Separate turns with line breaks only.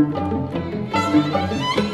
Música